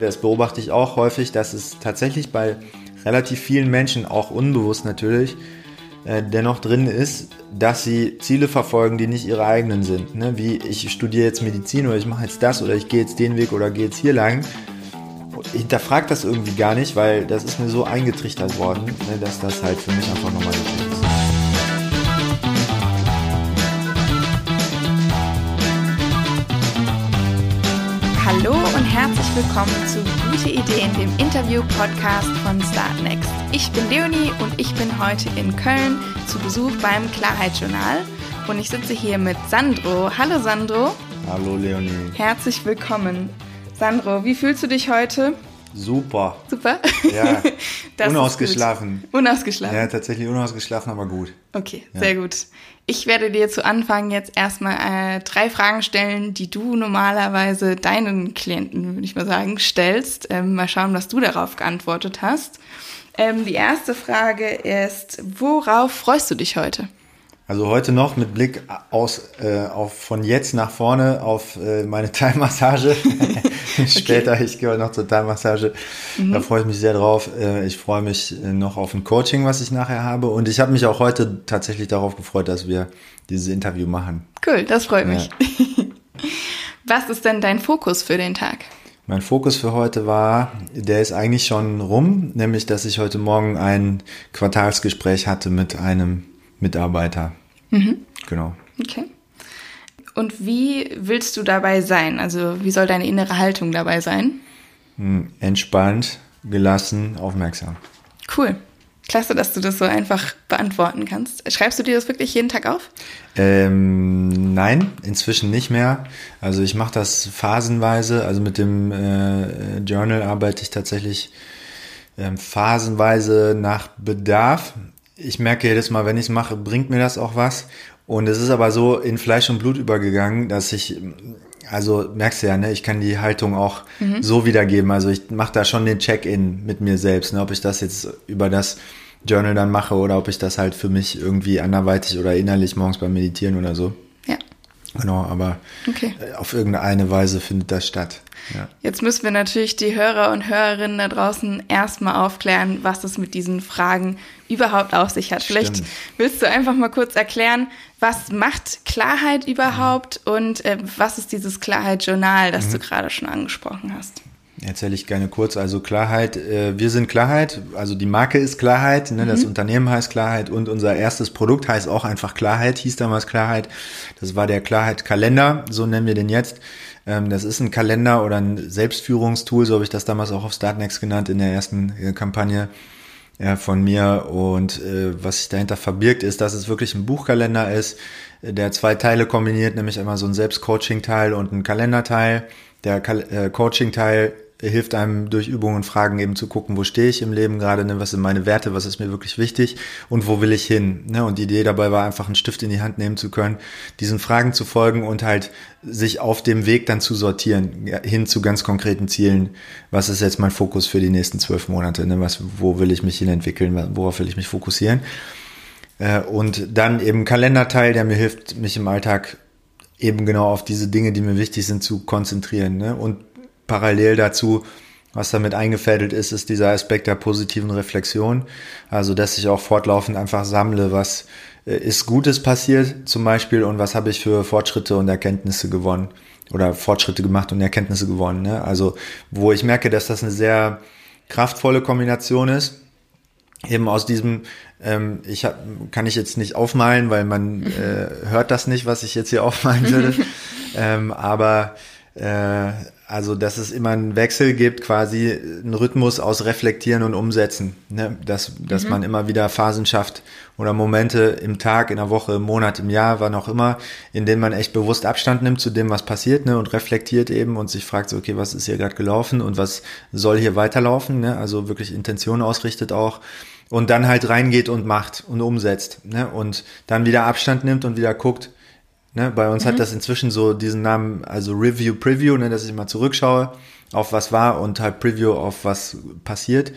Das beobachte ich auch häufig, dass es tatsächlich bei relativ vielen Menschen, auch unbewusst natürlich, äh, dennoch drin ist, dass sie Ziele verfolgen, die nicht ihre eigenen sind. Ne? Wie ich studiere jetzt Medizin oder ich mache jetzt das oder ich gehe jetzt den Weg oder gehe jetzt hier lang. Ich hinterfrage das irgendwie gar nicht, weil das ist mir so eingetrichtert worden, ne, dass das halt für mich einfach Normalität ist. Willkommen zu Gute Ideen, dem Interview-Podcast von Startnext. Ich bin Leonie und ich bin heute in Köln zu Besuch beim Klarheitsjournal. Und ich sitze hier mit Sandro. Hallo Sandro. Hallo Leonie. Herzlich willkommen. Sandro, wie fühlst du dich heute? Super. Super? Ja. Unausgeschlafen. Unausgeschlafen. Ja, tatsächlich unausgeschlafen, aber gut. Okay, sehr gut. Ich werde dir zu Anfang jetzt erstmal äh, drei Fragen stellen, die du normalerweise deinen Klienten, würde ich mal sagen, stellst. Ähm, mal schauen, was du darauf geantwortet hast. Ähm, die erste Frage ist, worauf freust du dich heute? Also heute noch mit Blick aus, äh, auf von jetzt nach vorne auf äh, meine Thai-Massage. Später, ich gehe heute noch zur Thai-Massage. Da freue ich mich sehr drauf. Äh, ich freue mich äh, noch auf ein Coaching, was ich nachher habe. Und ich habe mich auch heute tatsächlich darauf gefreut, dass wir dieses Interview machen. Cool, das freut mich. Was ist denn dein Fokus für den Tag? Mein Fokus für heute war, der ist eigentlich schon rum, nämlich dass ich heute Morgen ein Quartalsgespräch hatte mit einem Mitarbeiter. Genau. Okay. Und wie willst du dabei sein? Also wie soll deine innere Haltung dabei sein? Hm, Entspannt, gelassen, aufmerksam. Cool. Klasse, dass du das so einfach beantworten kannst. Schreibst du dir das wirklich jeden Tag auf? Ähm, nein, inzwischen nicht mehr. Also ich mache das phasenweise. Also mit dem äh, Journal arbeite ich tatsächlich ähm, phasenweise nach Bedarf. Ich merke jedes Mal, wenn ich es mache, bringt mir das auch was. Und es ist aber so in Fleisch und Blut übergegangen, dass ich, also merkst du ja, ne, ich kann die Haltung auch so wiedergeben. Also ich mache da schon den Check-in mit mir selbst, ne, ob ich das jetzt über das Journal dann mache oder ob ich das halt für mich irgendwie anderweitig oder innerlich morgens beim Meditieren oder so. Genau, aber Okay. äh, auf irgendeine Weise findet das statt. Ja. Jetzt müssen wir natürlich die Hörer und Hörerinnen da draußen erstmal aufklären, was es mit diesen Fragen überhaupt auf sich hat. Vielleicht Stimmt. willst du einfach mal kurz erklären, was macht Klarheit überhaupt und äh, was ist dieses Klarheit-Journal, das du gerade schon angesprochen hast? Erzähle ich gerne kurz. Also Klarheit, äh, wir sind Klarheit, also die Marke ist Klarheit, ne, das Unternehmen heißt Klarheit und unser erstes Produkt heißt auch einfach Klarheit, hieß damals Klarheit. Das war der Klarheit-Kalender, so nennen wir den jetzt. Ähm, das ist ein Kalender oder ein Selbstführungstool, so habe ich das damals auch auf Startnext genannt in der ersten äh, Kampagne äh, von mir. Und äh, was sich dahinter verbirgt, ist, dass es wirklich ein Buchkalender ist, äh, der zwei Teile kombiniert, nämlich einmal so ein Selbstcoaching-Teil und ein Kalenderteil. Der Kal äh, Coaching-Teil hilft einem durch Übungen und Fragen eben zu gucken, wo stehe ich im Leben gerade, ne? was sind meine Werte, was ist mir wirklich wichtig und wo will ich hin. Ne? Und die Idee dabei war einfach einen Stift in die Hand nehmen zu können, diesen Fragen zu folgen und halt sich auf dem Weg dann zu sortieren, hin zu ganz konkreten Zielen. Was ist jetzt mein Fokus für die nächsten zwölf Monate? Ne? Was, wo will ich mich hin entwickeln? Worauf will ich mich fokussieren? Äh, und dann eben Kalenderteil, der mir hilft, mich im Alltag eben genau auf diese Dinge, die mir wichtig sind, zu konzentrieren. Ne? Und parallel dazu, was damit eingefädelt ist, ist dieser Aspekt der positiven Reflexion. Also, dass ich auch fortlaufend einfach sammle, was äh, ist Gutes passiert zum Beispiel und was habe ich für Fortschritte und Erkenntnisse gewonnen oder Fortschritte gemacht und Erkenntnisse gewonnen. Ne? Also, wo ich merke, dass das eine sehr kraftvolle Kombination ist eben aus diesem, ähm, ich hab, kann ich jetzt nicht aufmalen, weil man äh, hört das nicht, was ich jetzt hier aufmalen würde. ähm, aber äh, also, dass es immer einen Wechsel gibt, quasi einen Rhythmus aus Reflektieren und Umsetzen. Ne? Dass, dass man immer wieder Phasen schafft oder Momente im Tag, in der Woche, im Monat, im Jahr, wann auch immer, in denen man echt bewusst Abstand nimmt zu dem, was passiert ne? und reflektiert eben und sich fragt, so, okay, was ist hier gerade gelaufen und was soll hier weiterlaufen? Ne? Also wirklich Intention ausrichtet auch und dann halt reingeht und macht und umsetzt ne? und dann wieder Abstand nimmt und wieder guckt. Ne? Bei uns hat das inzwischen so diesen Namen, also Review, Preview, ne? dass ich mal zurückschaue auf was war und halt Preview auf was passiert.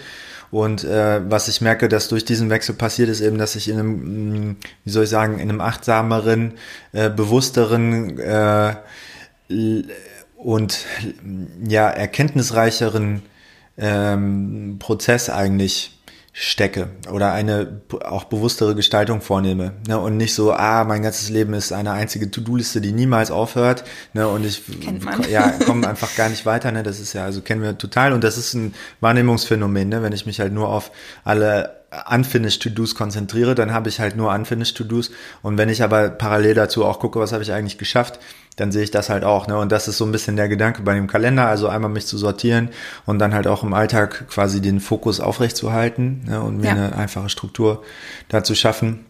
Und äh, was ich merke, dass durch diesen Wechsel passiert, ist eben, dass ich in einem, mh, wie soll ich sagen, in einem achtsameren, äh, bewussteren äh, und ja, erkenntnisreicheren ähm, Prozess eigentlich stecke oder eine auch bewusstere Gestaltung vornehme ne? und nicht so ah mein ganzes Leben ist eine einzige To-Do-Liste die niemals aufhört ne? und ich ja komme einfach gar nicht weiter ne das ist ja also kennen wir total und das ist ein Wahrnehmungsphänomen ne wenn ich mich halt nur auf alle unfinished To-Dos konzentriere dann habe ich halt nur unfinished To-Dos und wenn ich aber parallel dazu auch gucke was habe ich eigentlich geschafft dann sehe ich das halt auch. Ne? Und das ist so ein bisschen der Gedanke bei dem Kalender, also einmal mich zu sortieren und dann halt auch im Alltag quasi den Fokus aufrechtzuerhalten ne? und mir ja. eine einfache Struktur dazu schaffen.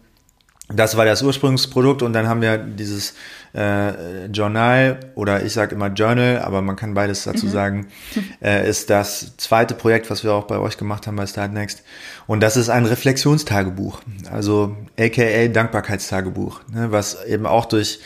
Das war das Ursprungsprodukt und dann haben wir dieses äh, Journal oder ich sage immer Journal, aber man kann beides dazu mhm. sagen, äh, ist das zweite Projekt, was wir auch bei euch gemacht haben bei Startnext. Und das ist ein Reflexionstagebuch, also aka Dankbarkeitstagebuch, ne, was eben auch durch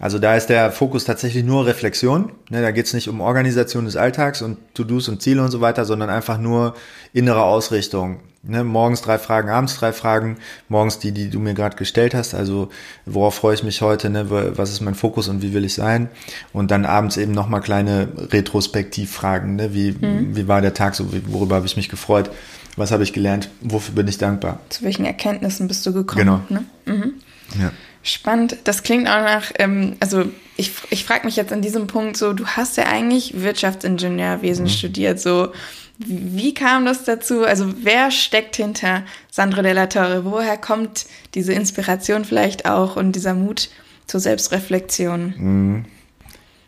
also da ist der Fokus tatsächlich nur Reflexion. Ne, da geht es nicht um Organisation des Alltags und To-Dos und Ziele und so weiter, sondern einfach nur innere Ausrichtung. Ne, morgens drei Fragen, abends drei Fragen, morgens die, die du mir gerade gestellt hast, also worauf freue ich mich heute, ne, was ist mein Fokus und wie will ich sein? Und dann abends eben nochmal kleine Retrospektivfragen, ne, wie, mhm. wie war der Tag, so, worüber habe ich mich gefreut, was habe ich gelernt, wofür bin ich dankbar? Zu welchen Erkenntnissen bist du gekommen? Genau. Ne? Mhm. Ja. Spannend. Das klingt auch nach, ähm, also ich, ich frage mich jetzt an diesem Punkt so, du hast ja eigentlich Wirtschaftsingenieurwesen mhm. studiert, so wie kam das dazu? Also wer steckt hinter Sandro della Torre? Woher kommt diese Inspiration vielleicht auch und dieser Mut zur Selbstreflexion? Mhm.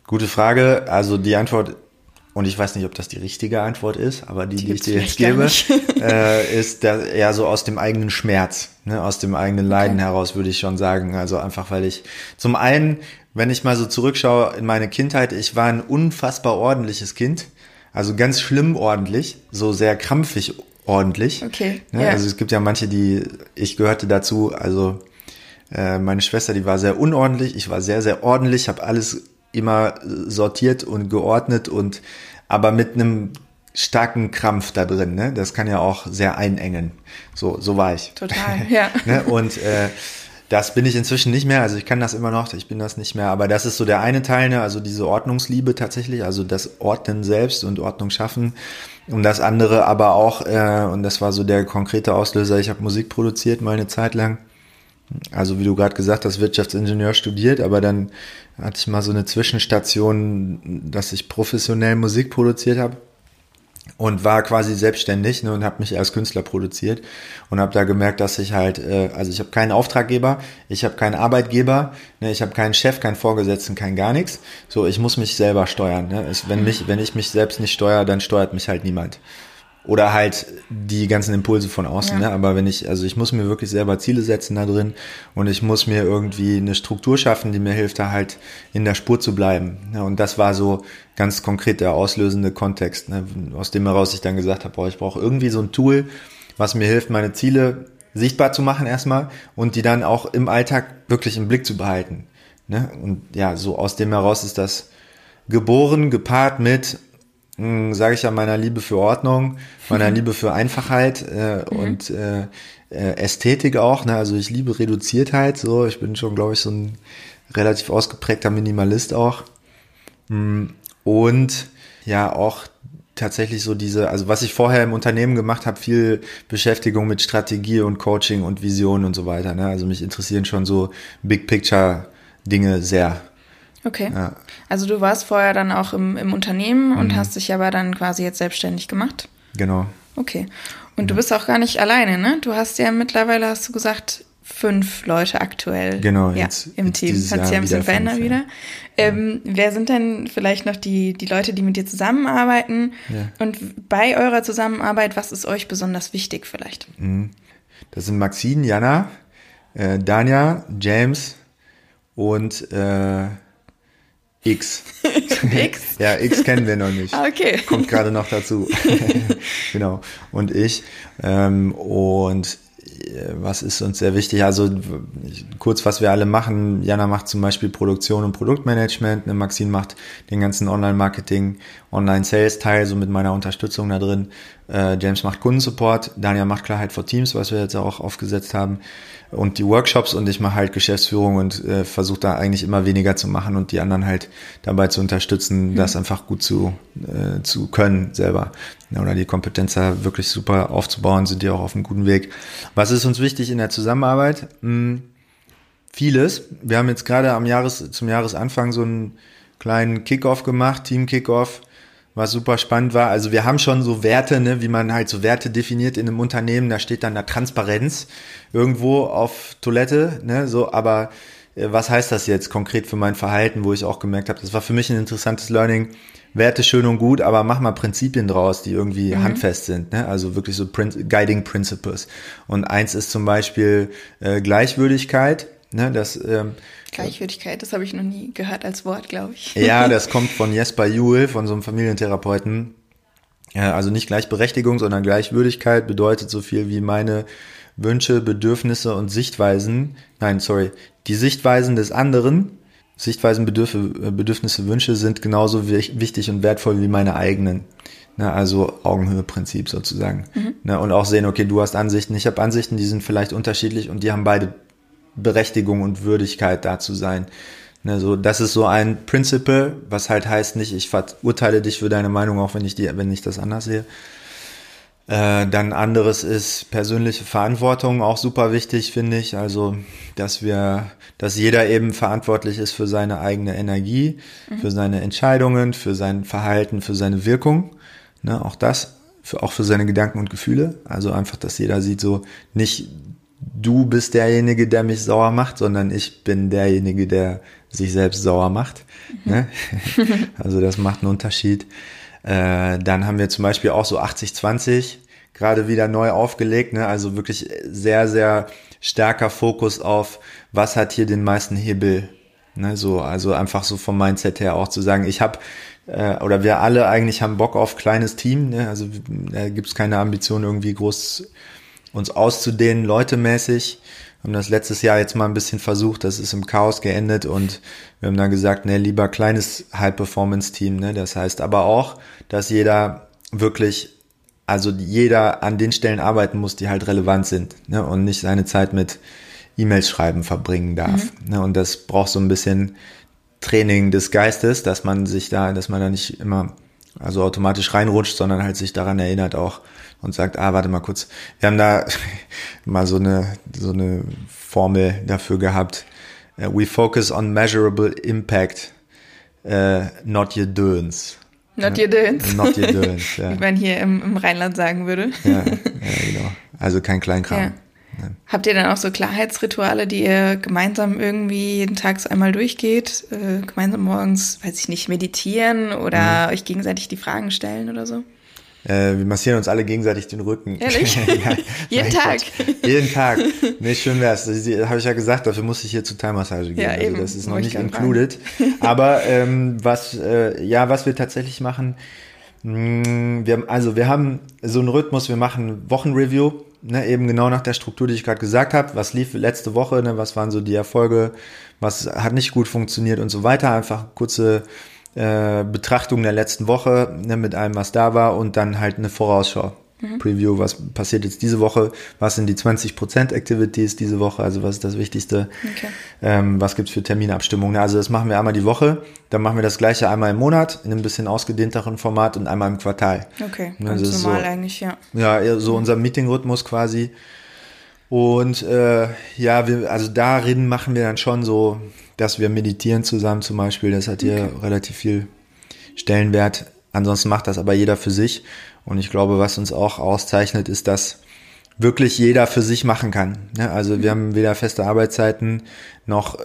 Gute Frage. Also die Antwort und ich weiß nicht, ob das die richtige Antwort ist, aber die, die, die ich dir jetzt gebe, äh, ist da eher so aus dem eigenen Schmerz, ne, aus dem eigenen Leiden okay. heraus, würde ich schon sagen. Also einfach, weil ich zum einen, wenn ich mal so zurückschaue in meine Kindheit, ich war ein unfassbar ordentliches Kind. Also ganz schlimm ordentlich, so sehr krampfig ordentlich. Okay. Ne? Ja. Also es gibt ja manche, die, ich gehörte dazu, also äh, meine Schwester, die war sehr unordentlich, ich war sehr, sehr ordentlich, habe alles immer sortiert und geordnet und aber mit einem starken Krampf da drin, ne? Das kann ja auch sehr einengen. So, so war ich. Total, ja. ne? Und äh, das bin ich inzwischen nicht mehr, also ich kann das immer noch, ich bin das nicht mehr, aber das ist so der eine Teil, ne? also diese Ordnungsliebe tatsächlich, also das Ordnen selbst und Ordnung schaffen. Und das andere aber auch, äh, und das war so der konkrete Auslöser, ich habe Musik produziert mal eine Zeit lang also wie du gerade gesagt hast, Wirtschaftsingenieur studiert, aber dann hatte ich mal so eine Zwischenstation, dass ich professionell Musik produziert habe und war quasi selbstständig ne, und habe mich als Künstler produziert und habe da gemerkt, dass ich halt, äh, also ich habe keinen Auftraggeber, ich habe keinen Arbeitgeber, ne, ich habe keinen Chef, keinen Vorgesetzten, kein gar nichts. So, ich muss mich selber steuern. Ne? Es, wenn mich, wenn ich mich selbst nicht steuere, dann steuert mich halt niemand oder halt die ganzen Impulse von außen. Ja. Ne? Aber wenn ich, also ich muss mir wirklich selber Ziele setzen da drin und ich muss mir irgendwie eine Struktur schaffen, die mir hilft, da halt in der Spur zu bleiben. Ne? Und das war so ganz konkret der auslösende Kontext, ne? aus dem heraus ich dann gesagt habe, boah, ich brauche irgendwie so ein Tool, was mir hilft, meine Ziele sichtbar zu machen erstmal und die dann auch im Alltag wirklich im Blick zu behalten. Ne? Und ja, so aus dem heraus ist das geboren, gepaart mit sage ich ja meiner Liebe für Ordnung, meiner. Liebe für Einfachheit äh, mhm. und äh, äh, Ästhetik auch. Ne? Also ich liebe Reduziertheit. So, ich bin schon, glaube ich, so ein relativ ausgeprägter Minimalist auch. Hm, und ja, auch tatsächlich so diese, also was ich vorher im Unternehmen gemacht habe, viel Beschäftigung mit Strategie und Coaching und Vision und so weiter. Ne? Also mich interessieren schon so Big Picture Dinge sehr. Okay. Ja. Also du warst vorher dann auch im, im Unternehmen und mhm. hast dich aber dann quasi jetzt selbstständig gemacht? Genau. Okay. Und ja. du bist auch gar nicht alleine, ne? Du hast ja mittlerweile, hast du gesagt, fünf Leute aktuell genau, ja, jetzt, im jetzt Team. Hat sich ja ein bisschen verändert wieder. Ja. Ähm, wer sind denn vielleicht noch die, die Leute, die mit dir zusammenarbeiten? Ja. Und bei eurer Zusammenarbeit, was ist euch besonders wichtig vielleicht? Mhm. Das sind Maxine, Jana, äh, Danja, James und äh, X. X? ja, X kennen wir noch nicht. Okay. Kommt gerade noch dazu. genau. Und ich. Ähm, und was ist uns sehr wichtig? Also kurz, was wir alle machen. Jana macht zum Beispiel Produktion und Produktmanagement. Ne, Maxine macht den ganzen Online-Marketing, Online-Sales-Teil, so mit meiner Unterstützung da drin. Äh, James macht Kundensupport. Daniel macht Klarheit for Teams, was wir jetzt auch aufgesetzt haben und die Workshops und ich mache halt Geschäftsführung und äh, versuche da eigentlich immer weniger zu machen und die anderen halt dabei zu unterstützen, mhm. das einfach gut zu, äh, zu können selber. Oder die Kompetenz da wirklich super aufzubauen, sind die auch auf einem guten Weg. Was ist uns wichtig in der Zusammenarbeit? Hm, vieles. Wir haben jetzt gerade am Jahres, zum Jahresanfang so einen kleinen Kickoff gemacht, Team Kickoff was super spannend war. Also wir haben schon so Werte, ne, wie man halt so Werte definiert in einem Unternehmen. Da steht dann da Transparenz irgendwo auf Toilette, ne, so. Aber äh, was heißt das jetzt konkret für mein Verhalten, wo ich auch gemerkt habe, das war für mich ein interessantes Learning. Werte schön und gut, aber mach mal Prinzipien draus, die irgendwie mhm. handfest sind. Ne? Also wirklich so Prin Guiding Principles. Und eins ist zum Beispiel äh, Gleichwürdigkeit. Ne? Das ähm, Gleichwürdigkeit, das habe ich noch nie gehört als Wort, glaube ich. Ja, das kommt von Jesper Juhl, von so einem Familientherapeuten. Ja, also nicht Gleichberechtigung, sondern Gleichwürdigkeit bedeutet so viel wie meine Wünsche, Bedürfnisse und Sichtweisen. Nein, sorry, die Sichtweisen des anderen, Sichtweisen, Bedürf Bedürfnisse, Wünsche sind genauso wichtig und wertvoll wie meine eigenen. Ne, also Augenhöhe-Prinzip sozusagen. Mhm. Ne, und auch sehen, okay, du hast Ansichten, ich habe Ansichten, die sind vielleicht unterschiedlich und die haben beide Berechtigung und Würdigkeit da zu sein. Ne, so, das ist so ein Principle, was halt heißt nicht, ich verurteile dich für deine Meinung, auch wenn ich die, wenn ich das anders sehe. Äh, dann anderes ist persönliche Verantwortung, auch super wichtig, finde ich. Also, dass wir, dass jeder eben verantwortlich ist für seine eigene Energie, mhm. für seine Entscheidungen, für sein Verhalten, für seine Wirkung. Ne, auch das, für, auch für seine Gedanken und Gefühle. Also einfach, dass jeder sieht so, nicht du bist derjenige, der mich sauer macht, sondern ich bin derjenige, der sich selbst sauer macht. Mhm. Ne? also das macht einen Unterschied. Äh, dann haben wir zum Beispiel auch so 80-20 gerade wieder neu aufgelegt. Ne? Also wirklich sehr, sehr starker Fokus auf, was hat hier den meisten Hebel. Ne? So, also einfach so vom Mindset her auch zu sagen, ich habe äh, oder wir alle eigentlich haben Bock auf kleines Team. Ne? Also da gibt es keine Ambition irgendwie groß uns auszudehnen, leutemäßig. Haben das letztes Jahr jetzt mal ein bisschen versucht, das ist im Chaos geendet und wir haben dann gesagt, ne, lieber kleines High-Performance-Team, ne, das heißt aber auch, dass jeder wirklich, also jeder an den Stellen arbeiten muss, die halt relevant sind, ne, und nicht seine Zeit mit E-Mails schreiben verbringen darf, mhm. ne, und das braucht so ein bisschen Training des Geistes, dass man sich da, dass man da nicht immer also automatisch reinrutscht, sondern halt sich daran erinnert auch, und sagt, ah, warte mal kurz, wir haben da mal so eine, so eine Formel dafür gehabt. Uh, we focus on measurable impact, uh, not your doings. Not your doings. Not your doings, ja. Wie man hier im, im Rheinland sagen würde. Ja, ja genau. Also kein Kleinkram. Ja. Habt ihr dann auch so Klarheitsrituale, die ihr gemeinsam irgendwie jeden Tag einmal durchgeht? Äh, gemeinsam morgens, weiß ich nicht, meditieren oder mhm. euch gegenseitig die Fragen stellen oder so? Äh, wir massieren uns alle gegenseitig den Rücken. Ehrlich? ja, jeden Tag? Jeden Tag. Nee, schön wär's. Das habe ich ja gesagt, dafür muss ich hier zur Thai-Massage gehen. Ja, also das ist noch nicht included. Aber ähm, was, äh, ja, was wir tatsächlich machen, mh, mm, wir haben, also wir haben so einen Rhythmus, wir machen Wochenreview, ne, eben genau nach der Struktur, die ich gerade gesagt habe. Was lief letzte Woche, ne, was waren so die Erfolge, was hat nicht gut funktioniert und so weiter. Einfach kurze äh, Betrachtung der letzten Woche ne, mit allem, was da war und dann halt eine Vorausschau. Mhm. Preview, was passiert jetzt diese Woche, was sind die 20% Activities diese Woche, also was ist das Wichtigste, okay. ähm, was gibt's für Terminabstimmungen. Also das machen wir einmal die Woche, dann machen wir das gleiche einmal im Monat in einem bisschen ausgedehnteren Format und einmal im Quartal. Okay, ne, ganz also normal so, eigentlich, ja. Ja, so unser Meeting-Rhythmus quasi. Und äh, ja, wir, also darin machen wir dann schon so dass wir meditieren zusammen zum Beispiel. Das hat hier okay. relativ viel Stellenwert. Ansonsten macht das aber jeder für sich. Und ich glaube, was uns auch auszeichnet, ist, dass wirklich jeder für sich machen kann. Ne? Also wir haben weder feste Arbeitszeiten noch äh,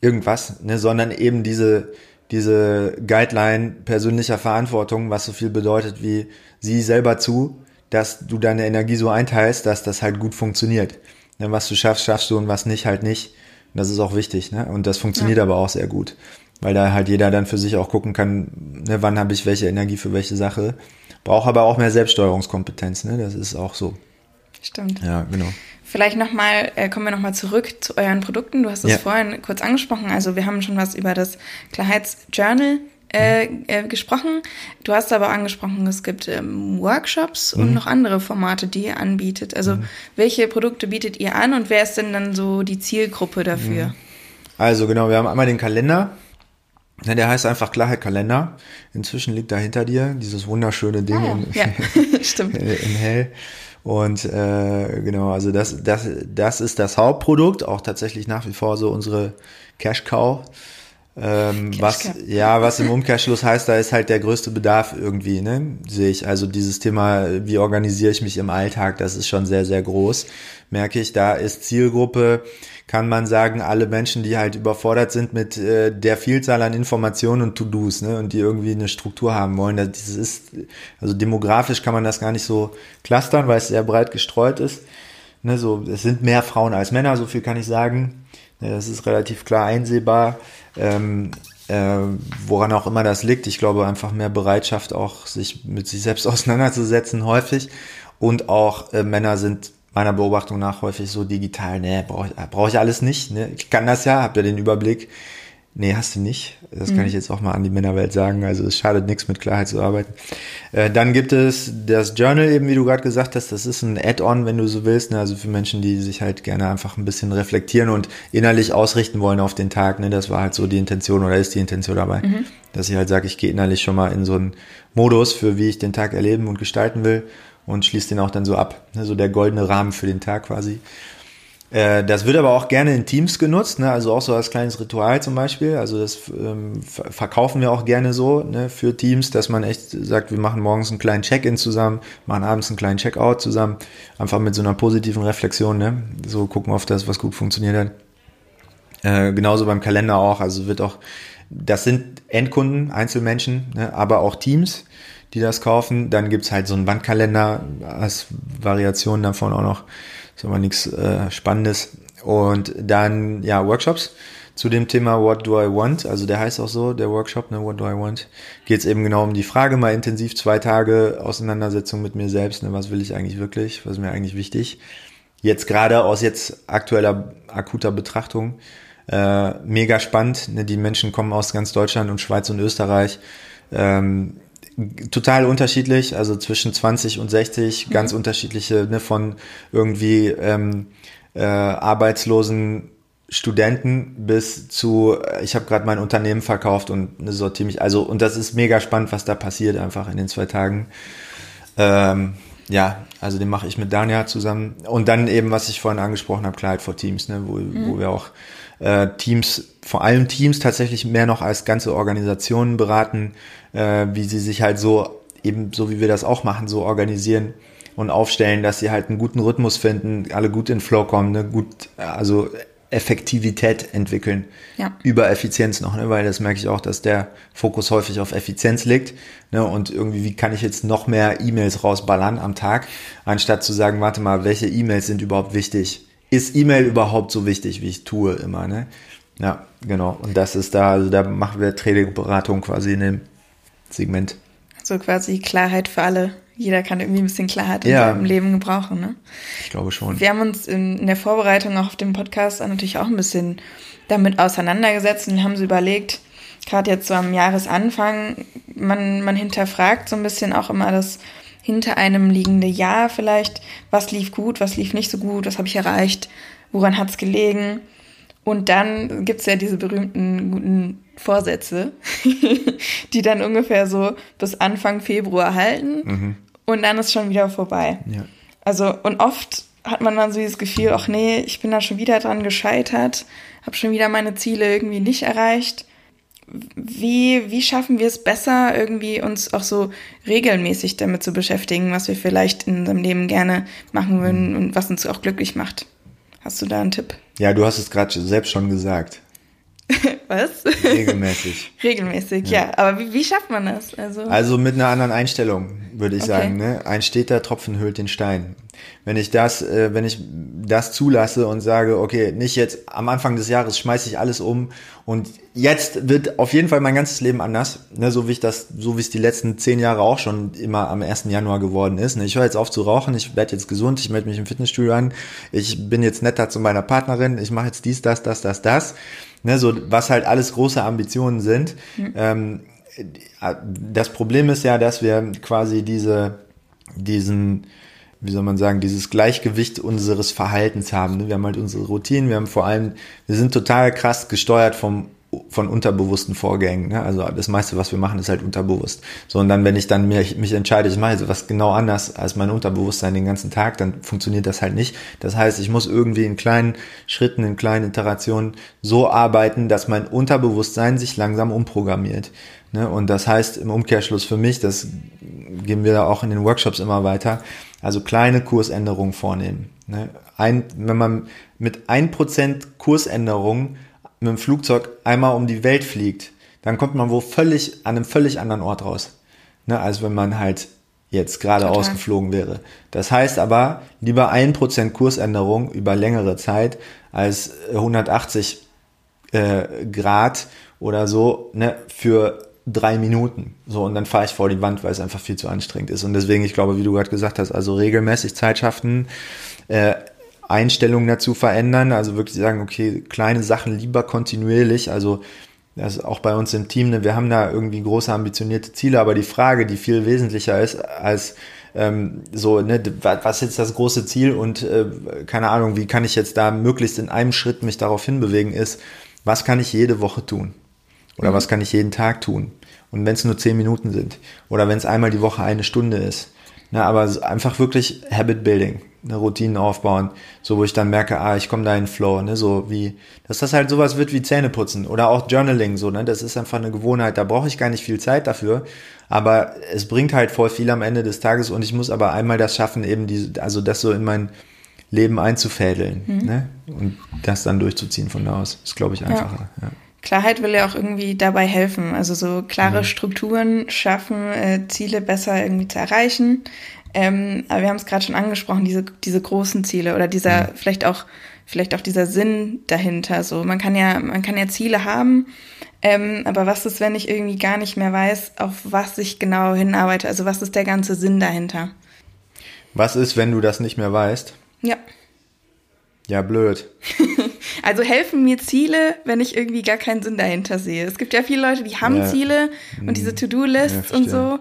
irgendwas, ne? sondern eben diese, diese Guideline persönlicher Verantwortung, was so viel bedeutet wie sieh selber zu, dass du deine Energie so einteilst, dass das halt gut funktioniert. Ne? Was du schaffst, schaffst du und was nicht, halt nicht. Das ist auch wichtig, ne? Und das funktioniert ja. aber auch sehr gut. Weil da halt jeder dann für sich auch gucken kann, ne, wann habe ich welche Energie für welche Sache. Braucht aber auch mehr Selbststeuerungskompetenz, ne? Das ist auch so. Stimmt. Ja, genau. Vielleicht nochmal, äh, kommen wir nochmal zurück zu euren Produkten. Du hast es Ja. vorhin kurz angesprochen. Also wir haben schon was über das Klarheitsjournal äh, äh, gesprochen. Du hast aber angesprochen, es gibt ähm, Workshops Mhm. und noch andere Formate, die ihr anbietet. Also welche Produkte bietet ihr an und wer ist denn dann so die Zielgruppe dafür? Also genau, wir haben einmal den Kalender. Ja, der heißt einfach Klarheit Kalender. Inzwischen liegt da hinter dir dieses wunderschöne Ding Ah, in, ja, stimmt. in hell. Und äh, genau, also das, das, das ist das Hauptprodukt, auch tatsächlich nach wie vor so unsere Cash Cow. Ähm, was ja, was im Umkehrschluss heißt, da ist halt der größte Bedarf irgendwie, ne? Sehe ich. Also dieses Thema, wie organisiere ich mich im Alltag, das ist schon sehr, sehr groß. Merke ich, da ist Zielgruppe, kann man sagen, alle Menschen, die halt überfordert sind mit äh, der Vielzahl an Informationen und To-Dos, ne? Und die irgendwie eine Struktur haben wollen. Das ist, also demografisch kann man das gar nicht so clustern, weil es sehr breit gestreut ist. Ne, so, es sind mehr Frauen als Männer, so viel kann ich sagen. Das ist relativ klar einsehbar. Ähm, äh, woran auch immer das liegt. Ich glaube einfach mehr Bereitschaft, auch sich mit sich selbst auseinanderzusetzen, häufig. Und auch äh, Männer sind meiner Beobachtung nach häufig so digital, nee, brauche ich, brauch ich alles nicht. Ne? Ich kann das ja, hab ja den Überblick. Nee, hast du nicht. Das kann ich jetzt auch mal an die Männerwelt sagen. Also es schadet nichts, mit Klarheit zu arbeiten. Äh, dann gibt es das Journal, eben wie du gerade gesagt hast, das ist ein Add-on, wenn du so willst. Ne? Also für Menschen, die sich halt gerne einfach ein bisschen reflektieren und innerlich ausrichten wollen auf den Tag. Ne? Das war halt so die Intention oder ist die Intention dabei. Dass ich halt sage, ich gehe innerlich schon mal in so einen Modus, für wie ich den Tag erleben und gestalten will und schließe den auch dann so ab. Ne? So der goldene Rahmen für den Tag quasi. Äh, Das wird aber auch gerne in Teams genutzt, ne? also auch so als kleines Ritual zum Beispiel. Also das ähm, ver- verkaufen wir auch gerne so ne? für Teams, dass man echt sagt, wir machen morgens einen kleinen Check-in zusammen, machen abends einen kleinen Check-out zusammen, einfach mit so einer positiven Reflexion, ne? so gucken auf das, was gut funktioniert hat. Äh, genauso beim Kalender auch, also wird auch, das sind Endkunden, Einzelmenschen, ne? aber auch Teams, die das kaufen. Dann gibt's halt so einen Wandkalender als Variation davon auch noch. Ist aber nichts äh, Spannendes. Und dann, ja, Workshops zu dem Thema What do I want? Also der heißt auch so, der Workshop, ne, What do I want? Geht es eben genau um die Frage, mal intensiv zwei Tage Auseinandersetzung mit mir selbst, ne, was will ich eigentlich wirklich, was ist mir eigentlich wichtig? Jetzt gerade aus jetzt aktueller, akuter Betrachtung, äh, mega spannend, ne, die Menschen kommen aus ganz Deutschland und Schweiz und Österreich, ähm, total unterschiedlich, also zwischen 20 und 60, ganz unterschiedliche, ne, von irgendwie ähm, äh, arbeitslosen Studenten bis zu, äh, ich habe gerade mein Unternehmen verkauft und ne, sortiere mich, also und das ist mega spannend, was da passiert einfach in den zwei Tagen. Ähm, ja, also den mache ich mit Dania zusammen. Und dann eben, was ich vorhin angesprochen habe, Klarheit for Teams, ne, wo, wo wir auch äh, Teams, vor allem Teams tatsächlich mehr noch als ganze Organisationen beraten, äh, wie sie sich halt so, eben so wie wir das auch machen, so organisieren und aufstellen, dass sie halt einen guten Rhythmus finden, alle gut in Flow kommen, ne, gut, also Effektivität entwickeln. Ja. Über Effizienz noch, ne? weil das merke ich auch, dass der Fokus häufig auf Effizienz liegt. Ne? Und irgendwie, wie kann ich jetzt noch mehr E-Mails rausballern am Tag, anstatt zu sagen, warte mal, welche E-Mails sind überhaupt wichtig? Ist E-Mail überhaupt so wichtig, wie ich tue immer? Ne? Ja, genau. Und das ist da, also da machen wir Trainingberatung quasi in dem Segment. So quasi Klarheit für alle. Jeder kann irgendwie ein bisschen Klarheit in Ja. seinem Leben gebrauchen. Ne? Ich glaube schon. Wir haben uns in, in der Vorbereitung auch auf den Podcast natürlich auch ein bisschen damit auseinandergesetzt und haben so überlegt, gerade jetzt so am Jahresanfang, man, man hinterfragt so ein bisschen auch immer das hinter einem liegende Jahr vielleicht, was lief gut, was lief nicht so gut, was habe ich erreicht, woran hat es gelegen. Und dann gibt's ja diese berühmten guten Vorsätze, die dann ungefähr so bis Anfang Februar halten und dann ist schon wieder vorbei. Ja. Also, und oft hat man dann so dieses Gefühl, ach nee, ich bin da schon wieder dran gescheitert, habe schon wieder meine Ziele irgendwie nicht erreicht. Wie, wie schaffen wir es besser, irgendwie uns auch so regelmäßig damit zu beschäftigen, was wir vielleicht in unserem Leben gerne machen würden und was uns auch glücklich macht? Hast du da einen Tipp? Ja, du hast es gerade selbst schon gesagt. Was? Regelmäßig. Regelmäßig, ja. ja. Aber wie, wie, schafft man das? Also, also mit einer anderen Einstellung, würde ich okay. sagen. Ne? Ein steter Tropfen hüllt den Stein. Wenn ich das, äh, wenn ich das zulasse und sage, okay, nicht jetzt am Anfang des Jahres schmeiße ich alles um und jetzt wird auf jeden Fall mein ganzes Leben anders, ne? so wie ich das, so wie es die letzten zehn Jahre auch schon immer am 1. Januar geworden ist. Ne? Ich höre jetzt auf zu rauchen, ich werde jetzt gesund, ich melde mich im Fitnessstudio an, ich bin jetzt netter zu meiner Partnerin, ich mache jetzt dies, das, das, das, das ne, so was halt alles große Ambitionen sind. Mhm. Ähm, das Problem ist ja, dass wir quasi diese, diesen, wie soll man sagen, dieses Gleichgewicht unseres Verhaltens haben. Ne? Wir haben halt unsere Routinen, wir haben vor allem, wir sind total krass gesteuert vom von unterbewussten Vorgängen. Ne? Also das meiste, was wir machen, ist halt unterbewusst. So, und dann, wenn ich dann mich, mich entscheide, ich mache jetzt was genau anders als mein Unterbewusstsein den ganzen Tag, dann funktioniert das halt nicht. Das heißt, ich muss irgendwie in kleinen Schritten, in kleinen Iterationen so arbeiten, dass mein Unterbewusstsein sich langsam umprogrammiert. Ne? Und das heißt im Umkehrschluss für mich, das geben wir da auch in den Workshops immer weiter, also kleine Kursänderungen vornehmen. Ne? Ein, wenn man mit ein Prozent Kursänderungen mit dem Flugzeug einmal um die Welt fliegt, dann kommt man wo völlig an einem völlig anderen Ort raus. Ne, als wenn man halt jetzt gerade ausgeflogen wäre. Das heißt aber, lieber ein Prozent Kursänderung über längere Zeit als 180 äh, Grad oder so ne, für drei Minuten. So, und dann fahre ich vor die Wand, weil es einfach viel zu anstrengend ist. Und deswegen, ich glaube, wie du gerade gesagt hast, also regelmäßig Zeit schaffen, äh, Einstellung dazu verändern, also wirklich sagen, okay, kleine Sachen lieber kontinuierlich, also das ist auch bei uns im Team, ne, wir haben da irgendwie große ambitionierte Ziele, aber die Frage, die viel wesentlicher ist als ähm, so, ne, was ist jetzt das große Ziel und äh, keine Ahnung, wie kann ich jetzt da möglichst in einem Schritt mich darauf hinbewegen, ist, was kann ich jede Woche tun? Oder mhm. was kann ich jeden Tag tun? Und wenn es nur zehn Minuten sind oder wenn es einmal die Woche eine Stunde ist. Ne, aber einfach wirklich Habit Building eine Routine aufbauen, so wo ich dann merke, ah, ich komme da in Flow, ne, so wie, dass das halt sowas wird wie Zähne putzen oder auch Journaling, so, ne, das ist einfach eine Gewohnheit, da brauche ich gar nicht viel Zeit dafür, aber es bringt halt voll viel am Ende des Tages und ich muss aber einmal das schaffen, eben die, also das so in mein Leben einzufädeln, mhm. ne, und das dann durchzuziehen von da aus, ist glaube ich einfacher, ja. ja. Klarheit will ja auch irgendwie dabei helfen, also so klare mhm. Strukturen schaffen, äh, Ziele besser irgendwie zu erreichen. Ähm, aber wir haben es gerade schon angesprochen, diese, diese großen Ziele oder dieser, mhm. vielleicht auch, vielleicht auch dieser Sinn dahinter. So, man kann ja, man kann ja Ziele haben, ähm, aber was ist, wenn ich irgendwie gar nicht mehr weiß, auf was ich genau hinarbeite? Also was ist der ganze Sinn dahinter? Was ist, wenn du das nicht mehr weißt? Ja. Ja, blöd. also helfen mir Ziele, wenn ich irgendwie gar keinen Sinn dahinter sehe. Es gibt ja viele Leute, die haben ja. Ziele und diese mhm. To-Do-Lists ja, und so.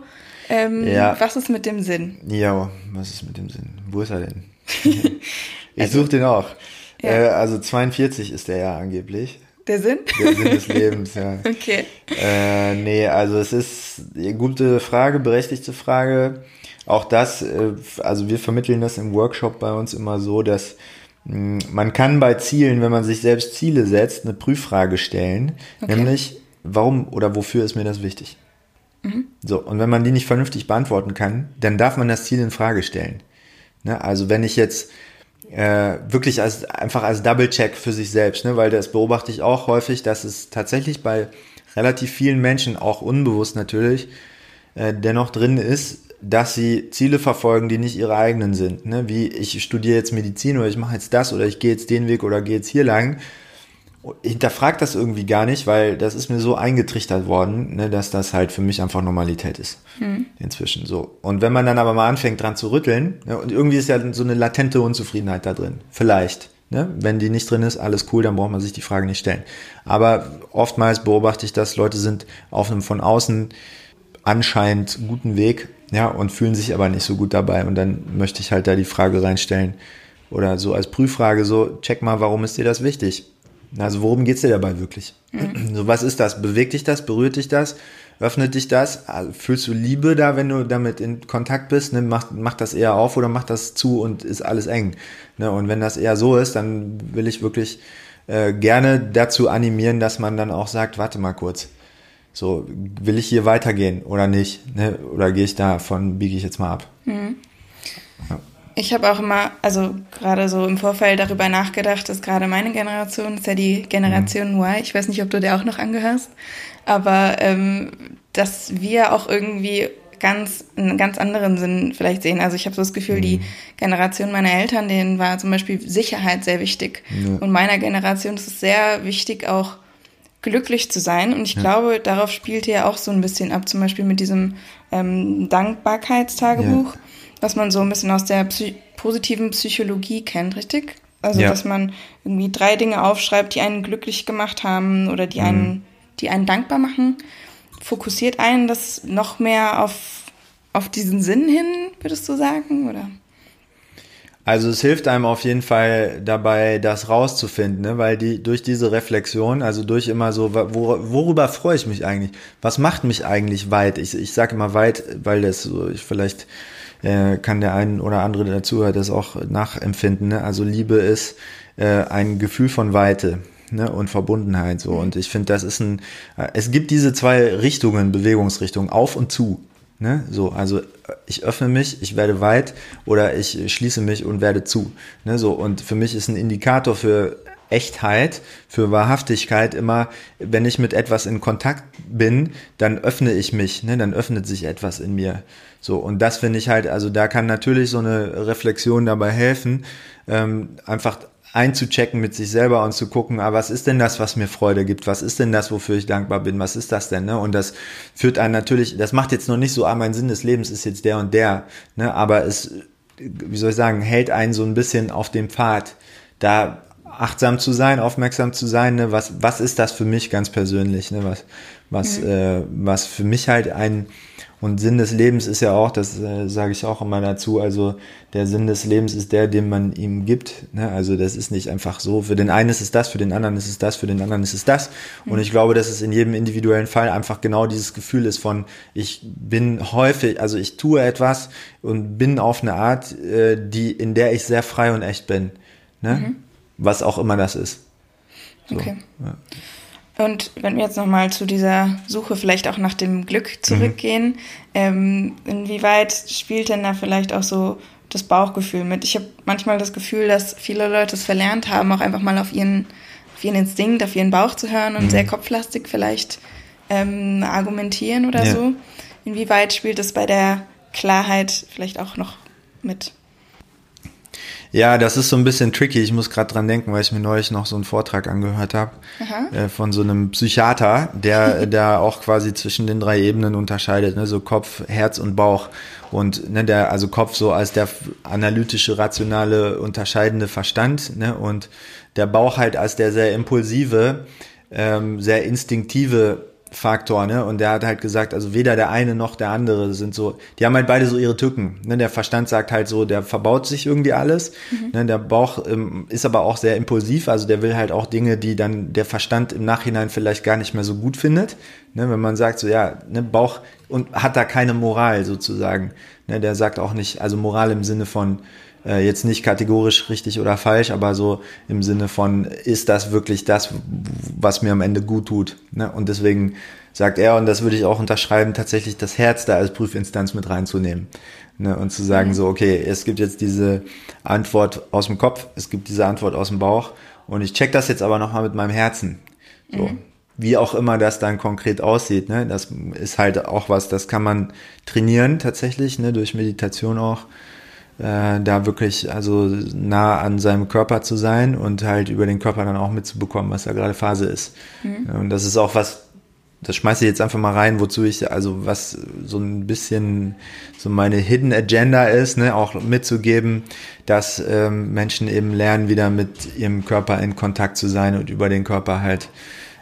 Ähm, ja. Was ist mit dem Sinn? Ja, was ist mit dem Sinn? Wo ist er denn? ich also, suche den auch. Äh, also 42 ist der ja angeblich. Der Sinn? Der Sinn des Lebens, ja. Okay. Äh, nee, also es ist eine gute Frage, berechtigte Frage. Auch das, äh, also wir vermitteln das im Workshop bei uns immer so, dass man kann bei Zielen, wenn man sich selbst Ziele setzt, eine Prüffrage stellen, okay. nämlich warum oder wofür ist mir das wichtig? Mhm. So, und wenn man die nicht vernünftig beantworten kann, dann darf man das Ziel in Frage stellen. Ne? Also wenn ich jetzt äh, wirklich als einfach als Double-Check für sich selbst, ne? weil das beobachte ich auch häufig, dass es tatsächlich bei relativ vielen Menschen, auch unbewusst natürlich, äh, dennoch drin ist, dass sie Ziele verfolgen, die nicht ihre eigenen sind. Ne? Wie ich studiere jetzt Medizin oder ich mache jetzt das oder ich gehe jetzt den Weg oder gehe jetzt hier lang hinterfragt das irgendwie gar nicht, weil das ist mir so eingetrichtert worden, ne, dass das halt für mich einfach Normalität ist. Hm. Inzwischen so. Und wenn man dann aber mal anfängt dran zu rütteln, ne, und irgendwie ist ja so eine latente Unzufriedenheit da drin. Vielleicht. Ne? Wenn die nicht drin ist, alles cool, dann braucht man sich die Frage nicht stellen. Aber oftmals beobachte ich das, Leute sind auf einem von außen anscheinend guten Weg, ja, und fühlen sich aber nicht so gut dabei. Und dann möchte ich halt da die Frage reinstellen, oder so als Prüffrage so, check mal, warum ist dir das wichtig? Also worum geht's dir dabei wirklich? Mhm. So, was ist das? Bewegt dich das? Berührt dich das? Öffnet dich das? Also, fühlst du Liebe da, wenn du damit in Kontakt bist? Ne? Macht, macht das eher auf oder macht das zu und ist alles eng? Ne? Und wenn das eher so ist, dann will ich wirklich äh, gerne dazu animieren, dass man dann auch sagt, warte mal kurz. So, will ich hier weitergehen oder nicht? Ne? Oder gehe ich davon, biege ich jetzt mal ab? Mhm. Ja. Ich habe auch immer, also gerade so im Vorfeld darüber nachgedacht, dass gerade meine Generation, das ist ja die Generation mhm. Y, ich weiß nicht, ob du der auch noch angehörst, aber ähm, dass wir auch irgendwie ganz einen ganz anderen Sinn vielleicht sehen. Also ich habe so das Gefühl, mhm. die Generation meiner Eltern, denen war zum Beispiel Sicherheit sehr wichtig. Ja. Und meiner Generation ist es sehr wichtig, auch glücklich zu sein. Und ich ja. glaube, darauf spielt ja auch so ein bisschen ab, zum Beispiel mit diesem ähm, Dankbarkeitstagebuch, ja. was man so ein bisschen aus der Psy positiven Psychologie kennt, richtig? Also, dass man irgendwie drei Dinge aufschreibt, die einen glücklich gemacht haben oder die einen, mhm. die einen dankbar machen fokussiert einen das noch mehr auf, auf diesen Sinn hin, würdest du sagen, oder? Also es hilft einem auf jeden Fall dabei, das rauszufinden, ne? weil die durch diese Reflexion, also durch immer so, wor worüber freue ich mich eigentlich? Was macht mich eigentlich weit? Ich, ich sage immer weit, weil das so, ich vielleicht äh, kann der ein oder andere, der zuhört, das auch nachempfinden. Ne? Also Liebe ist äh, ein Gefühl von Weite ne, und Verbundenheit so. Und ich finde, das ist ein, äh, es gibt diese zwei Richtungen, Bewegungsrichtungen, auf und zu. Ne? So, also ich öffne mich, ich werde weit oder ich schließe mich und werde zu. Ne? So, und für mich ist ein Indikator für Echtheit, für Wahrhaftigkeit immer, wenn ich mit etwas in Kontakt bin, dann öffne ich mich, ne? dann öffnet sich etwas in mir. So, und das finde ich halt, also da kann natürlich so eine Reflexion dabei helfen, ähm, einfach einzuchecken mit sich selber und zu gucken, ah, was ist denn das, was mir Freude gibt? Was ist denn das, wofür ich dankbar bin? Was ist das denn? Ne? Und das führt einen natürlich, das macht jetzt noch nicht so, ah, mein Sinn des Lebens ist jetzt der und der, ne? aber es, wie soll ich sagen, hält einen so ein bisschen auf dem Pfad, da achtsam zu sein, aufmerksam zu sein, ne? was, was ist das für mich ganz persönlich, ne? was, was, mhm. äh, was für mich halt ein, und Sinn des Lebens ist ja auch, das äh, sage ich auch immer dazu, also der Sinn des Lebens ist der, den man ihm gibt. Ne? Also das ist nicht einfach so. Für den einen ist es das, für den anderen ist es das, für den anderen ist es das. Mhm. Und ich glaube, dass es in jedem individuellen Fall einfach genau dieses Gefühl ist von, ich bin häufig, also ich tue etwas und bin auf eine Art, äh, die, in der ich sehr frei und echt bin. Ne? Mhm. Was auch immer das ist. So, okay. Ja. Und wenn wir jetzt nochmal zu dieser Suche vielleicht auch nach dem Glück zurückgehen, mhm. ähm, inwieweit spielt denn da vielleicht auch so das Bauchgefühl mit? Ich habe manchmal das Gefühl, dass viele Leute es verlernt haben, auch einfach mal auf ihren, auf ihren Instinkt, auf ihren Bauch zu hören und mhm. sehr kopflastig vielleicht ähm, argumentieren oder ja. so. Inwieweit spielt es bei der Klarheit vielleicht auch noch mit? Ja, das ist so ein bisschen tricky. Ich muss gerade dran denken, weil ich mir neulich noch so einen Vortrag angehört habe äh, von so einem Psychiater, der da auch quasi zwischen den drei Ebenen unterscheidet, ne? so Kopf, Herz und Bauch. Und ne, der, also Kopf so als der analytische, rationale, unterscheidende Verstand, ne? Und der Bauch halt als der sehr impulsive, ähm, sehr instinktive Faktor, ne? Und der hat halt gesagt, also weder der eine noch der andere sind so, die haben halt beide so ihre Tücken. Ne? Der Verstand sagt halt so, der verbaut sich irgendwie alles. Mhm. Ne? Der Bauch ähm, ist aber auch sehr impulsiv, also der will halt auch Dinge, die dann der Verstand im Nachhinein vielleicht gar nicht mehr so gut findet. Ne? Wenn man sagt so, ja, ne, Bauch und hat da keine Moral sozusagen. Ne? Der sagt auch nicht, also Moral im Sinne von äh, jetzt nicht kategorisch richtig oder falsch, aber so im Sinne von, ist das wirklich das, was mir am Ende gut tut? Ne? Und deswegen sagt er, und das würde ich auch unterschreiben, tatsächlich das Herz da als Prüfinstanz mit reinzunehmen. Ne? Und zu sagen, mhm. so, okay, es gibt jetzt diese Antwort aus dem Kopf, es gibt diese Antwort aus dem Bauch und ich check das jetzt aber nochmal mit meinem Herzen. So. Mhm wie auch immer das dann konkret aussieht. Ne? Das ist halt auch was, das kann man trainieren tatsächlich, ne? durch Meditation auch äh, da wirklich also nah an seinem Körper zu sein und halt über den Körper dann auch mitzubekommen, was da gerade Phase ist. Mhm. Und das ist auch was, das schmeiße ich jetzt einfach mal rein, wozu ich, also was so ein bisschen so meine Hidden Agenda ist, ne, auch mitzugeben, dass ähm, Menschen eben lernen, wieder mit ihrem Körper in Kontakt zu sein und über den Körper halt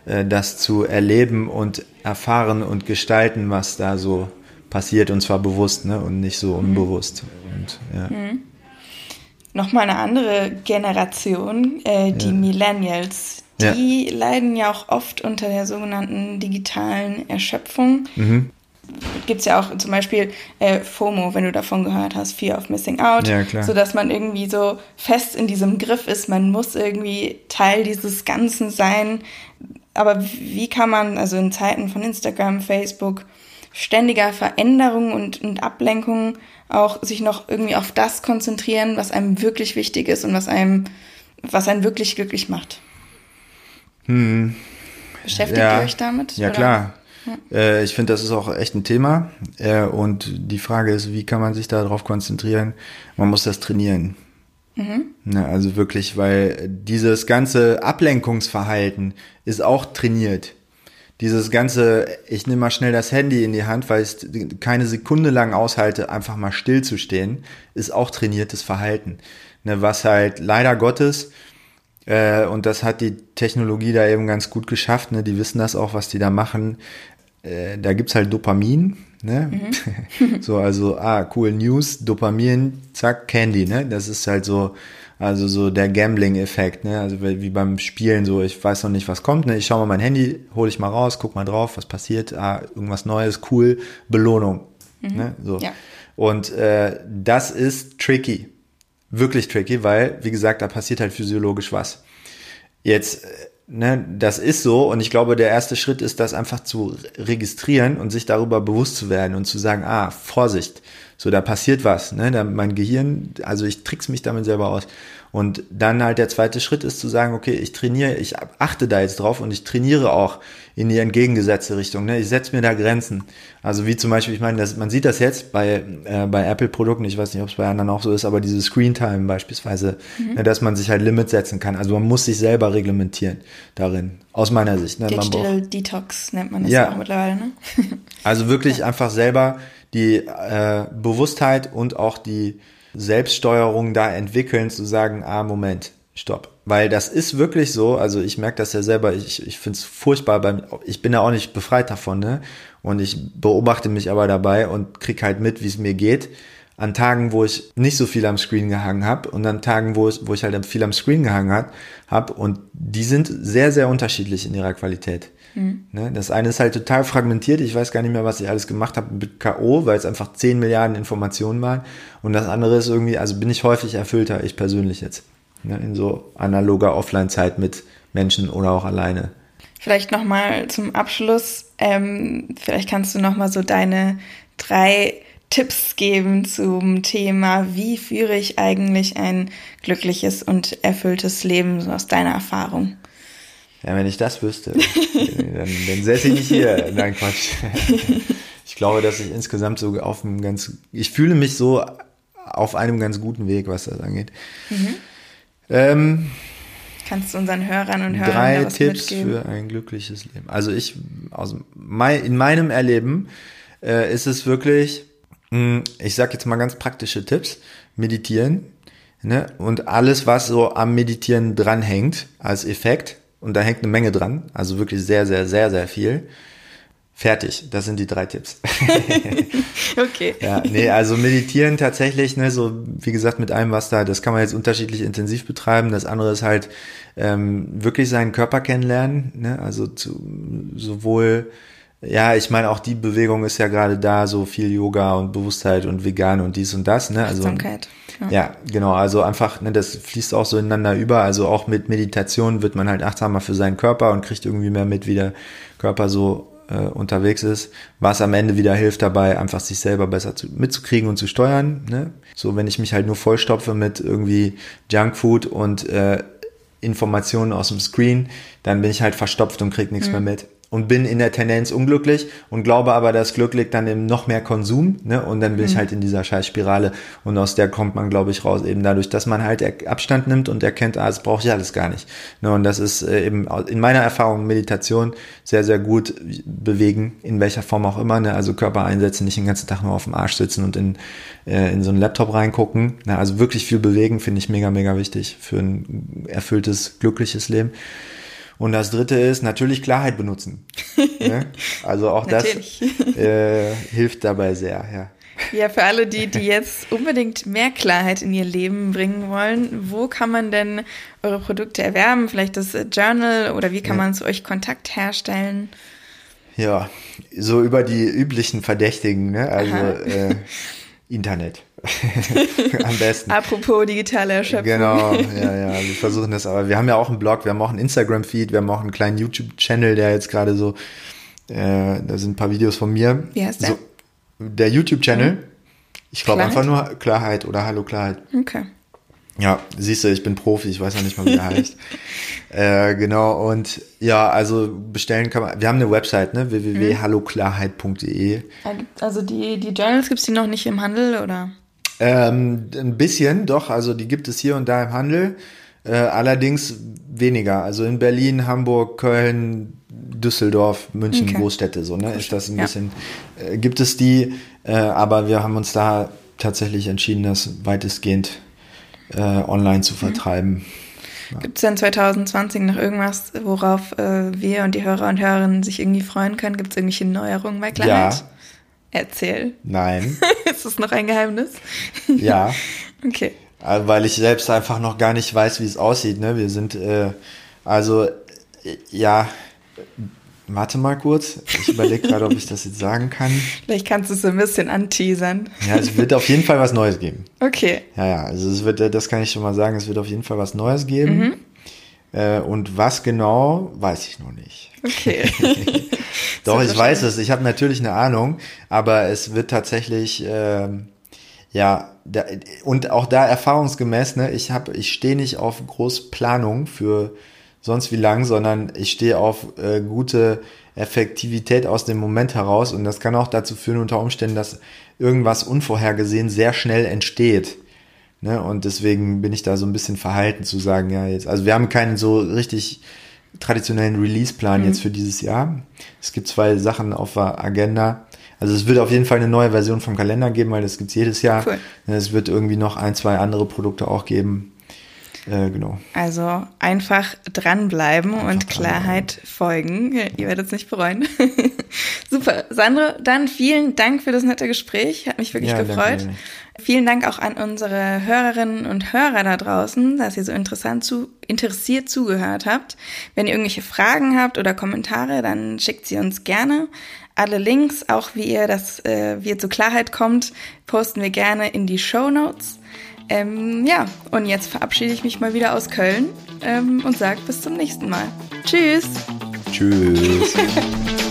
äh, das zu erleben und erfahren und gestalten, was da so passiert und zwar bewusst ne, und nicht so mhm. unbewusst. Und, ja. mhm. Nochmal eine andere Generation, äh, die ja. Millennials. Die ja. leiden ja auch oft unter der sogenannten digitalen Erschöpfung. Mhm. Gibt es ja auch zum Beispiel äh, FOMO, wenn du davon gehört hast, Fear of Missing Out, ja, klar. sodass man irgendwie so fest in diesem Griff ist, man muss irgendwie Teil dieses Ganzen sein. Aber wie kann man, also in Zeiten von Instagram, Facebook, ständiger Veränderung und, und Ablenkung auch sich noch irgendwie auf das konzentrieren, was einem wirklich wichtig ist und was einem, was einen wirklich glücklich macht. Hm. Beschäftigt Ja. ihr euch damit? Ja, oder? klar. Äh, ich finde, das ist auch echt ein Thema. Äh, und die Frage ist, wie kann man sich darauf konzentrieren? Man muss das trainieren. Ne, also wirklich, weil dieses ganze Ablenkungsverhalten ist auch trainiert. Dieses ganze, ich nehme mal schnell das Handy in die Hand, weil ich keine Sekunde lang aushalte, einfach mal still zu stehen, ist auch trainiertes Verhalten. Ne, was halt leider Gottes, äh, und das hat die Technologie da eben ganz gut geschafft, ne, die wissen das auch, was die da machen. Äh, da gibt's halt Dopamin, ne? so, also, ah, cool, News, Dopamin, zack, Candy, ne? Das ist halt so, also so der Gambling-Effekt, ne? Also wie beim Spielen, so, ich weiß noch nicht, was kommt, ne? Ich schau mal mein Handy, hole ich mal raus, guck mal drauf, was passiert, ah, irgendwas Neues, cool, Belohnung. Ne? So. Ja. Und äh, das ist tricky. Wirklich tricky, weil, wie gesagt, da passiert halt physiologisch was. Jetzt, äh, ne, das ist so und ich glaube, der erste Schritt ist, das einfach zu registrieren und sich darüber bewusst zu werden und zu sagen, ah, Vorsicht, so, da passiert was, ne, da, mein Gehirn, also ich trick's mich damit selber aus. Und dann halt der zweite Schritt ist zu sagen, okay, ich trainiere, ich achte da jetzt drauf und ich trainiere auch in die entgegengesetzte Richtung. Ne? Ich setze mir da Grenzen. Also wie zum Beispiel, ich meine, das, man sieht das jetzt bei, äh, bei Apple-Produkten, ich weiß nicht, ob es bei anderen auch so ist, aber diese Screen-Time beispielsweise, ne, dass man sich halt Limits setzen kann. Also man muss sich selber reglementieren darin, aus meiner Sicht. Ne? Man braucht- Digital Detox nennt man das Ja. auch mittlerweile, ne? also wirklich einfach selber die äh, Bewusstheit und auch die Selbststeuerung da entwickeln, zu sagen, ah, Moment, stopp. Weil das ist wirklich so, also ich merke das ja selber, ich, ich finde es furchtbar, beim, ich bin ja auch nicht befreit davon, ne? Und ich beobachte mich aber dabei und krieg halt mit, wie es mir geht. An Tagen, wo ich nicht so viel am Screen gehangen habe und an Tagen, wo, es, wo ich halt viel am Screen gehangen habe hab, und die sind sehr, sehr unterschiedlich in ihrer Qualität. Ne? Das eine ist halt total fragmentiert. Ich weiß gar nicht mehr, was ich alles gemacht habe mit K.O., weil es einfach 10 Milliarden Informationen waren. Und das andere ist irgendwie, also bin ich häufig erfüllter, ich persönlich jetzt. Ne? In so analoger Offline-Zeit mit Menschen oder auch alleine. Vielleicht nochmal zum Abschluss, ähm, vielleicht kannst du nochmal so deine drei Tipps geben zum Thema, wie führe ich eigentlich ein glückliches und erfülltes Leben so aus deiner Erfahrung? Ja, wenn ich das wüsste, dann, dann säße ich nicht hier. Nein, Quatsch. Ich glaube, dass ich insgesamt so auf einem ganz, ich fühle mich so auf einem ganz guten Weg, was das angeht. Ähm, Kannst du unseren Hörern und Hörern drei da was Tipps mitgeben? für ein glückliches Leben. Also ich, aus mein, in meinem Erleben äh, ist es wirklich, mh, ich sag jetzt mal ganz praktische Tipps, meditieren ne? und alles, was so am Meditieren dranhängt als Effekt, und da hängt eine Menge dran, also wirklich sehr, sehr, sehr, sehr viel. Fertig, das sind die drei Tipps. Okay. Ja, nee, also meditieren tatsächlich, ne, so wie gesagt, mit allem, was da, das kann man jetzt unterschiedlich intensiv betreiben. Das andere ist halt ähm, wirklich seinen Körper kennenlernen, ne, also zu, sowohl, ja, ich meine, auch die Bewegung ist ja gerade da, so viel Yoga und Bewusstheit und vegan und dies und das, ne, also. Achtsamkeit. Ja. Ja, genau, also einfach, ne, das fließt auch so ineinander über. Also auch mit Meditation wird man halt achtsamer für seinen Körper und kriegt irgendwie mehr mit, wie der Körper so äh, unterwegs ist, was am Ende wieder hilft dabei, einfach sich selber besser zu, mitzukriegen und zu steuern. Ne? So, wenn ich mich halt nur vollstopfe mit irgendwie Junkfood und äh, Informationen aus dem Screen, dann bin ich halt verstopft und krieg nichts mehr mit. Und bin in der Tendenz unglücklich und glaube aber, das Glück liegt dann im noch mehr Konsum, ne? Und dann bin ich halt in dieser Scheißspirale und aus der kommt man, glaube ich, raus, eben dadurch, dass man halt Abstand nimmt und erkennt, ah, das brauche ich alles gar nicht. Ne? Und das ist äh, eben in meiner Erfahrung Meditation sehr, sehr gut bewegen, in welcher Form auch immer, ne? Also Körper einsetzen, nicht den ganzen Tag nur auf dem Arsch sitzen und in, äh, in so einen Laptop reingucken. Ne? Also wirklich viel bewegen, finde ich mega, mega wichtig für ein erfülltes, glückliches Leben. Und das dritte ist natürlich Klarheit benutzen. ne? Also auch das äh, hilft dabei sehr, ja. Ja, für alle die, die jetzt unbedingt mehr Klarheit in ihr Leben bringen wollen, wo kann man denn eure Produkte erwerben? Vielleicht das äh, Journal oder wie kann man zu euch Kontakt herstellen? Ja, so über die üblichen Verdächtigen, ne? Also äh, Internet. Am besten. Apropos digitale Erschöpfung. Genau, ja, ja, wir versuchen das, aber wir haben ja auch einen Blog, wir haben auch einen Instagram-Feed, wir haben auch einen kleinen YouTube-Channel, der jetzt gerade so Äh, da sind ein paar Videos von mir. Wie heißt der? So, der YouTube-Channel. Mhm. Ich glaube einfach nur Klarheit oder Hallo Klarheit. Okay. Ja, siehst du, ich bin Profi, ich weiß noch nicht mal, wie er heißt. Äh, genau, und ja, also bestellen kann man, wir haben eine Website, ne, www.halloklarheit.de. Also die, die Journals gibt's die noch nicht im Handel oder? Ähm, ein bisschen, doch, also die gibt es hier und da im Handel, äh, allerdings weniger. Also in Berlin, Hamburg, Köln, Düsseldorf, München, Okay. Großstädte, so, ne, ist das ein Ja. bisschen, äh, gibt es die, äh, aber wir haben uns da tatsächlich entschieden, das weitestgehend äh, online Mhm. zu vertreiben. Gibt's denn 2020 noch irgendwas, worauf äh, wir und die Hörer und Hörerinnen sich irgendwie freuen können? Gibt's irgendwelche Neuerungen bei Klarheit? Ja. Erzähl. Nein, Ist das noch ein Geheimnis? ja. Okay. Äh, Weil ich selbst einfach noch gar nicht weiß, wie es aussieht. Ne? Wir sind, äh, also, äh, ja, warte mal kurz. Ich überlege gerade, ob ich das jetzt sagen kann. Vielleicht kannst du es ein bisschen anteasern. Ja, es wird auf jeden Fall was Neues geben. Okay. Ja, ja, also es wird, äh, das kann ich schon mal sagen, es wird auf jeden Fall was Neues geben. Mhm. Äh, und was genau, weiß ich noch nicht. Okay. Doch, ich weiß es. Ich habe natürlich eine Ahnung, aber es wird tatsächlich, ähm, ja, da, und auch da erfahrungsgemäß, ne, ich habe, ich stehe nicht auf Großplanung für sonst wie lang, sondern ich stehe auf äh, gute Effektivität aus dem Moment heraus und das kann auch dazu führen unter Umständen, dass irgendwas unvorhergesehen sehr schnell entsteht. Ne? Und deswegen bin ich da so ein bisschen verhalten zu sagen, ja, jetzt, also wir haben keinen so richtig traditionellen Release-Plan Mhm. jetzt für dieses Jahr. Es gibt zwei Sachen auf der Agenda. Also es wird auf jeden Fall eine neue Version vom Kalender geben, weil das gibt's jedes Jahr. Cool. Es wird irgendwie noch ein, zwei andere Produkte auch geben. Äh, genau. Also einfach dranbleiben und dranbleiben. Klarheit folgen. Ihr werdet es nicht bereuen. Super. Sandro, dann vielen Dank für das nette Gespräch. Hat mich wirklich Ja, gefreut. danke. Vielen Dank auch an unsere Hörerinnen und Hörer da draußen, dass ihr so interessant zu, interessiert zugehört habt. Wenn ihr irgendwelche Fragen habt oder Kommentare, dann schickt sie uns gerne. Alle Links, auch wie ihr das, äh, wie ihr zur Klarheit kommt, posten wir gerne in die Show Notes. Ähm, ja, und jetzt verabschiede ich mich mal wieder aus Köln ähm, und sage bis zum nächsten Mal. Tschüss! Tschüss.